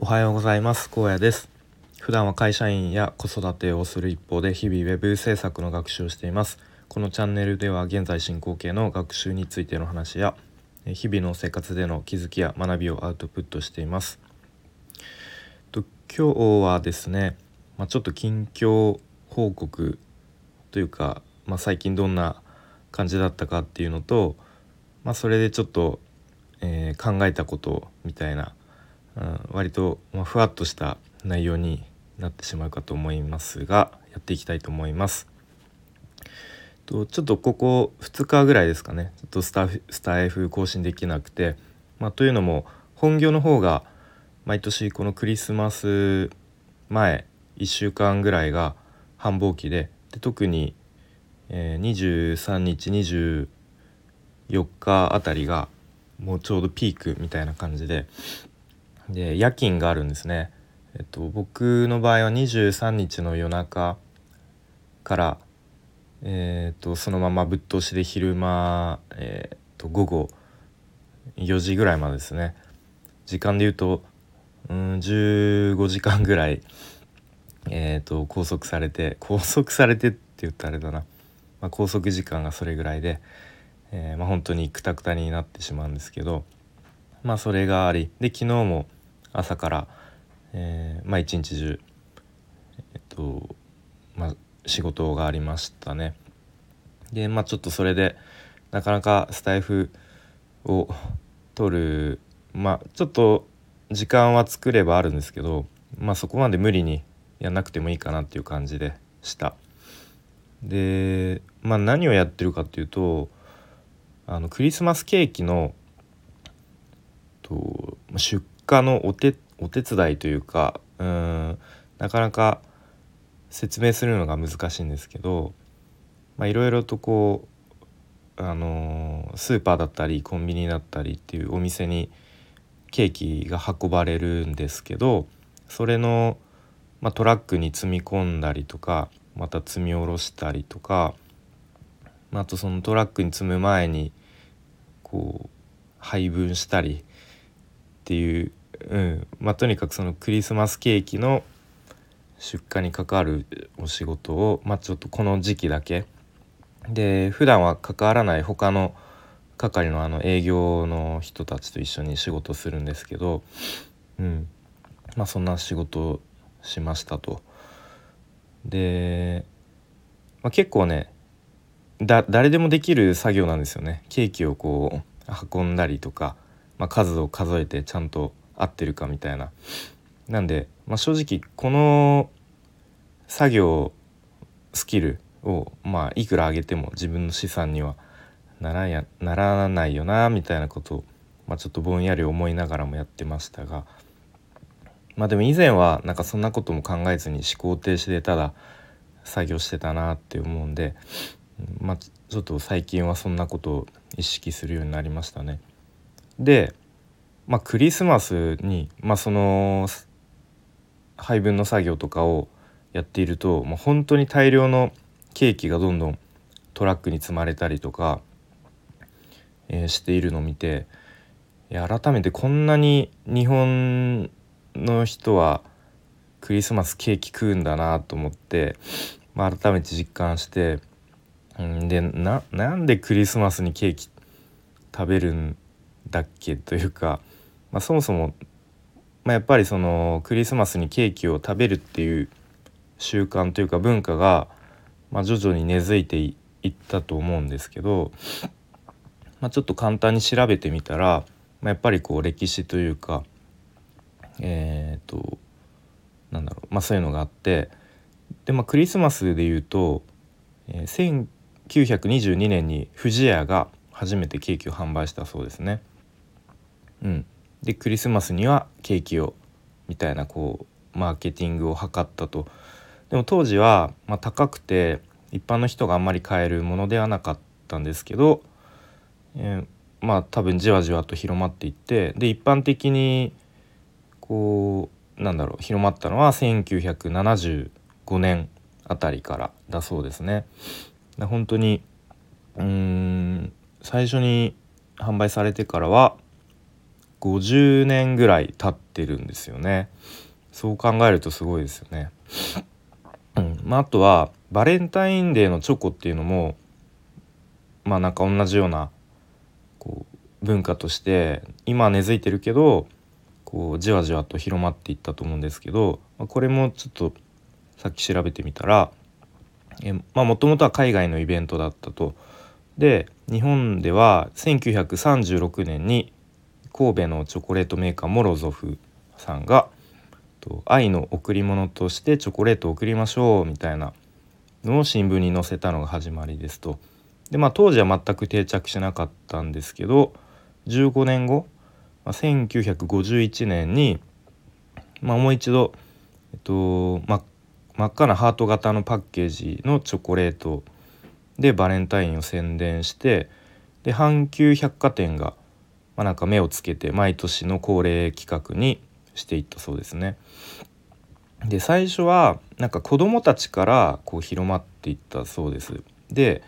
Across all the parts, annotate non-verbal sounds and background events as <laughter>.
おはようございます。高野です。普段は会社員や子育てをする一方で日々ウェブ制作の学習をしています。このチャンネルでは現在進行形の学習についての話や日々の生活での気づきや学びをアウトプットしています。と今日はですね、まあ、ちょっと近況報告というか、まあ、最近どんな感じだったかっていうのと、まあ、それでちょっと、えー、考えたことみたいな割と、ま、ふわっとした内容になってしまうかと思いますがやっていきたいと思います。とちょっとここ2日ぐらいですかねちょっとスタスタイフ更新できなくて、まあ、というのも本業の方が毎年このクリスマス前1週間ぐらいが繁忙期でで特に、えー、23日24日あたりがもうちょうどピークみたいな感じでで夜勤があるんですね。えっと、僕の場合は23日の夜中から、えー、っとそのままぶっ通しで昼間、えー、っと午後4時ぐらいまでですね時間で言うと、うん、15時間ぐらい、えー、っと拘束されて拘束されてって言ったらあれだな、まあ、拘束時間がそれぐらいで、えーまあ、本当にくたくたになってしまうんですけどまあそれがありで昨日も朝から、えー、まあ一日中えっとまあ仕事がありましたね。でまあちょっとそれでなかなかスタイフを取るまあちょっと時間は作ればあるんですけどまあそこまで無理にやんなくてもいいかなっていう感じでした。でまあ何をやってるかっていうとあのクリスマスケーキのと出荷のお手お手伝いというかうんなかなか説明するのが難しいんですけどいろいろとこう、あのー、スーパーだったりコンビニだったりっていうお店にケーキが運ばれるんですけどそれの、まあ、トラックに積み込んだりとかまた積み下ろしたりとかまあとそのトラックに積む前にこう配分したりっていううんまあ、とにかくそのクリスマスケーキの出荷に関わるお仕事を、まあ、ちょっとこの時期だけで普段は関わらない他の係のあの営業の人たちと一緒に仕事するんですけど、うんまあ、そんな仕事をしましたと。で、まあ、結構ねだ誰でもできる作業なんですよね。ケーキをこう運んだりとか、まあ、数を数えてちゃんと合ってるかみたいな。なんで、まあ、正直この作業スキルをまあいくら上げても自分の資産にはならやならないよなみたいなことを、まあ、ちょっとぼんやり思いながらもやってましたがまあでも以前はなんかそんなことも考えずに思考停止でただ作業してたなって思うんで、まあ、ちょっと最近はそんなことを意識するようになりましたね。でまあ、クリスマスに、まあ、その配分の作業とかをやっていると、まあ、本当に大量のケーキがどんどんトラックに積まれたりとか、えー、しているのを見て改めてこんなに日本の人はクリスマスケーキ食うんだなと思って、まあ、改めて実感してんでななんでクリスマスにケーキ食べるんだっけというかまあ、そもそも、まあ、やっぱりそのクリスマスにケーキを食べるっていう習慣というか文化が、まあ、徐々に根付いていったと思うんですけど、まあ、ちょっと簡単に調べてみたら、まあ、やっぱりこう歴史というかえっ、ー、となんだろう、まあ、そういうのがあってで、まあ、クリスマスでいうと、えー、1922年に不二家が初めてケーキを販売したそうですね。でクリスマスにはケーキをみたいなこうマーケティングを図ったとでも当時は、まあ、高くて一般の人があんまり買えるものではなかったんですけど、えー、まあ多分じわじわと広まっていってで一般的にこうなんだろう広まったのは1975年あたりからだそうですね。本当にうーん最初に販売されてからは50年ぐらい経ってるんですよねそう考えるとすごいですよね。うんまあ、あとはバレンタインデーのチョコっていうのもまあなんか同じようなこう文化として今根付いてるけどこうじわじわと広まっていったと思うんですけど、ま、これもちょっとさっき調べてみたらもともとは海外のイベントだったと。で日本では1936年に神戸のチョコレートメーカーモロゾフさんが愛の贈り物としてチョコレートを贈りましょうみたいなのを新聞に載せたのが始まりですと。でまあ当時は全く定着しなかったんですけど15年後、まあ、1951年に、まあ、もう一度、えっとま、真っ赤なハート型のパッケージのチョコレートでバレンタインを宣伝してで阪急百貨店が、まあ、なんか目をつけて毎年の恒例企画にしていったそうですね。で最初はなんか子供たちからこう広まっていったそうです。で、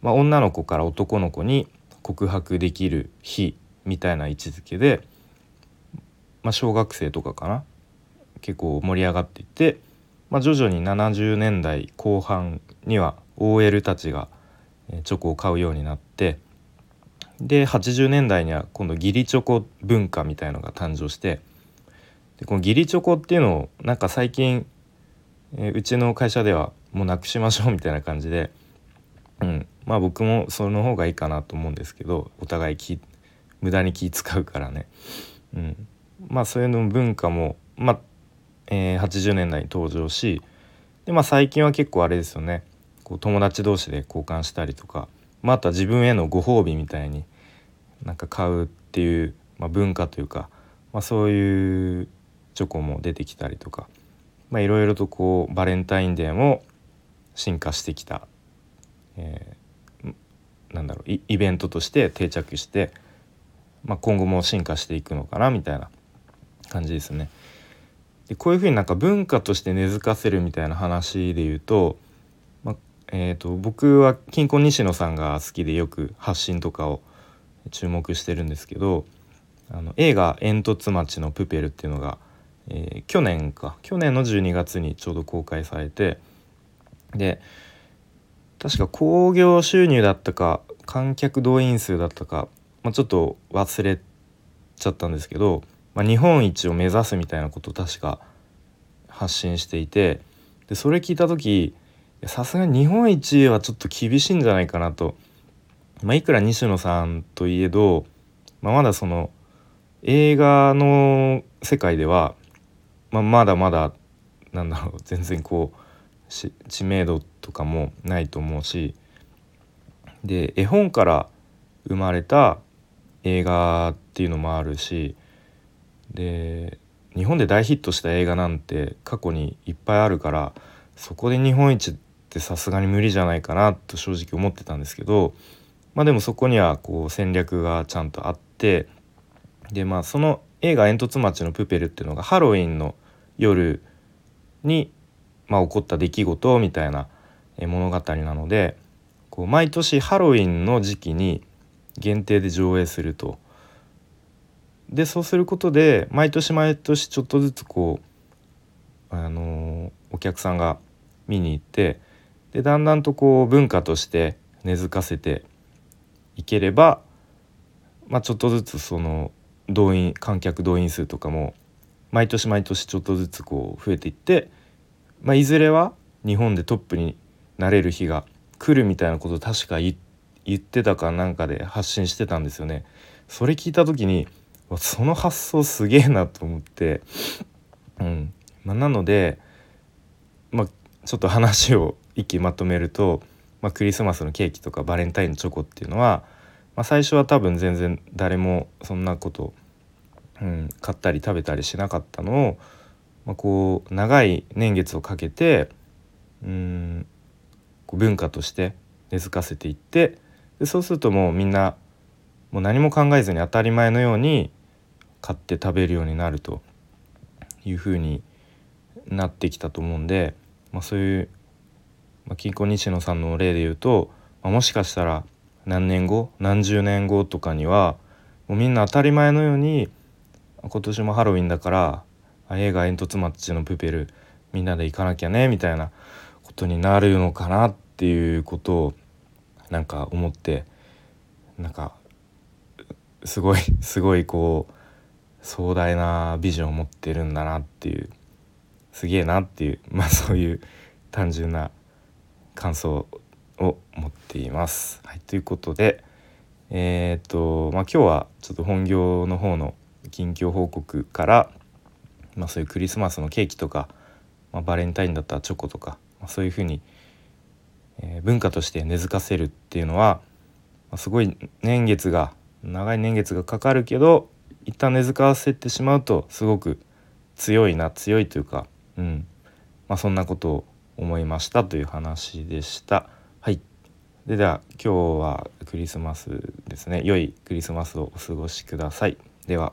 まあ、女の子から男の子に告白できる日みたいな位置づけで、まあ、小学生とかかな？結構盛り上がっていって、まあ、徐々に70年代後半には OL たちがチョコを買うようになってで80年代には今度義理チョコ文化みたいのが誕生してでこの義理チョコっていうのをなんか最近、えー、うちの会社ではもうなくしましょうみたいな感じで、うん、まあ僕もその方がいいかなと思うんですけどお互い気無駄に気使うからね、うん、まあそういうの文化も、まあえー、80年代に登場しで、まあ、最近は結構あれですよね。こう友達同士で交換したりとか、まあ、あとは自分へのご褒美みたいになんか買うっていう、まあ、文化というか、まあ、そういうチョコも出てきたりとかいろいろとこうバレンタインデーも進化してきた、えー、なんだろうイベントとして定着して、まあ、今後も進化していくのかなみたいな感じですね。でこういうふうになんか文化として根付かせるみたいな話で言うと,、まあえーと、僕は金婚西野さんが好きでよく発信とかを注目してるんですけどあの映画「煙突町のプペル」っていうのがえー、去年か。去年の12月にちょうど公開されてで確か興行収入だったか観客動員数だったか、まあ、ちょっと忘れちゃったんですけど、まあ、日本一を目指すみたいなことを確か発信していてでそれ聞いた時さすがに日本一はちょっと厳しいんじゃないかなと、まあ、いくら西野さんといえど、まあ、まだその映画の世界ではまあ、まだまだなんだろう全然こう知名度とかもないと思うしで絵本から生まれた映画っていうのもあるしで日本で大ヒットした映画なんて過去にいっぱいあるからそこで日本一ってさすがに無理じゃないかなと正直思ってたんですけどまあでもそこにはこう戦略がちゃんとあってでまあその映画「煙突町のプペル」っていうのがハロウィンの夜に、まあ、起こった出来事みたいな物語なのでこう毎年ハロウィンの時期に限定で上映すると。でそうすることで毎年毎年ちょっとずつこう、あのー、お客さんが見に行ってでだんだんとこう文化として根付かせていければ、まあ、ちょっとずつその動員観客動員数とかも毎年毎年ちょっとずつこう増えていって、まあ、いずれは日本でトップになれる日が来るみたいなことを確か言ってたかなんかで発信してたんですよね。それ聞いた時にその発想すげえなと思って、うんまあ、なので、まあ、ちょっと話を一気まとめると、まあ、クリスマスのケーキとかバレンタインのチョコっていうのは、まあ、最初は多分全然誰もそんなことうん、買ったり食べたりしなかったのを、まあ、こう長い年月をかけてうんこう文化として根付かせていってでそうするともうみんなもう何も考えずに当たり前のように買って食べるようになるというふうになってきたと思うんで、まあ、そういう、まあ、金庫西野さんの例で言うと、まあ、もしかしたら何年後何十年後とかにはもうみんな当たり前のように今年もハロウィンだから映画「煙突町のプペル」みんなで行かなきゃねみたいなことになるのかなっていうことをなんか思ってなんかすごい <laughs> すごいこう壮大なビジョンを持ってるんだなっていうすげえなっていうまあそういう単純な感想を持っています。はい、ということでえー、っとまあ今日はちょっと本業の方の近況報告から、まあ、そういうクリスマスのケーキとか、まあ、バレンタインだったらチョコとか、まあ、そういうふうに、えー、文化として根付かせるっていうのは、まあ、すごい年月が長い年月がかかるけど一旦根付かせてしまうとすごく強いな強いというか、うんまあ、そんなことを思いましたという話でした。はいででは今日はクリスマスですね良いクリスマスをお過ごしください。では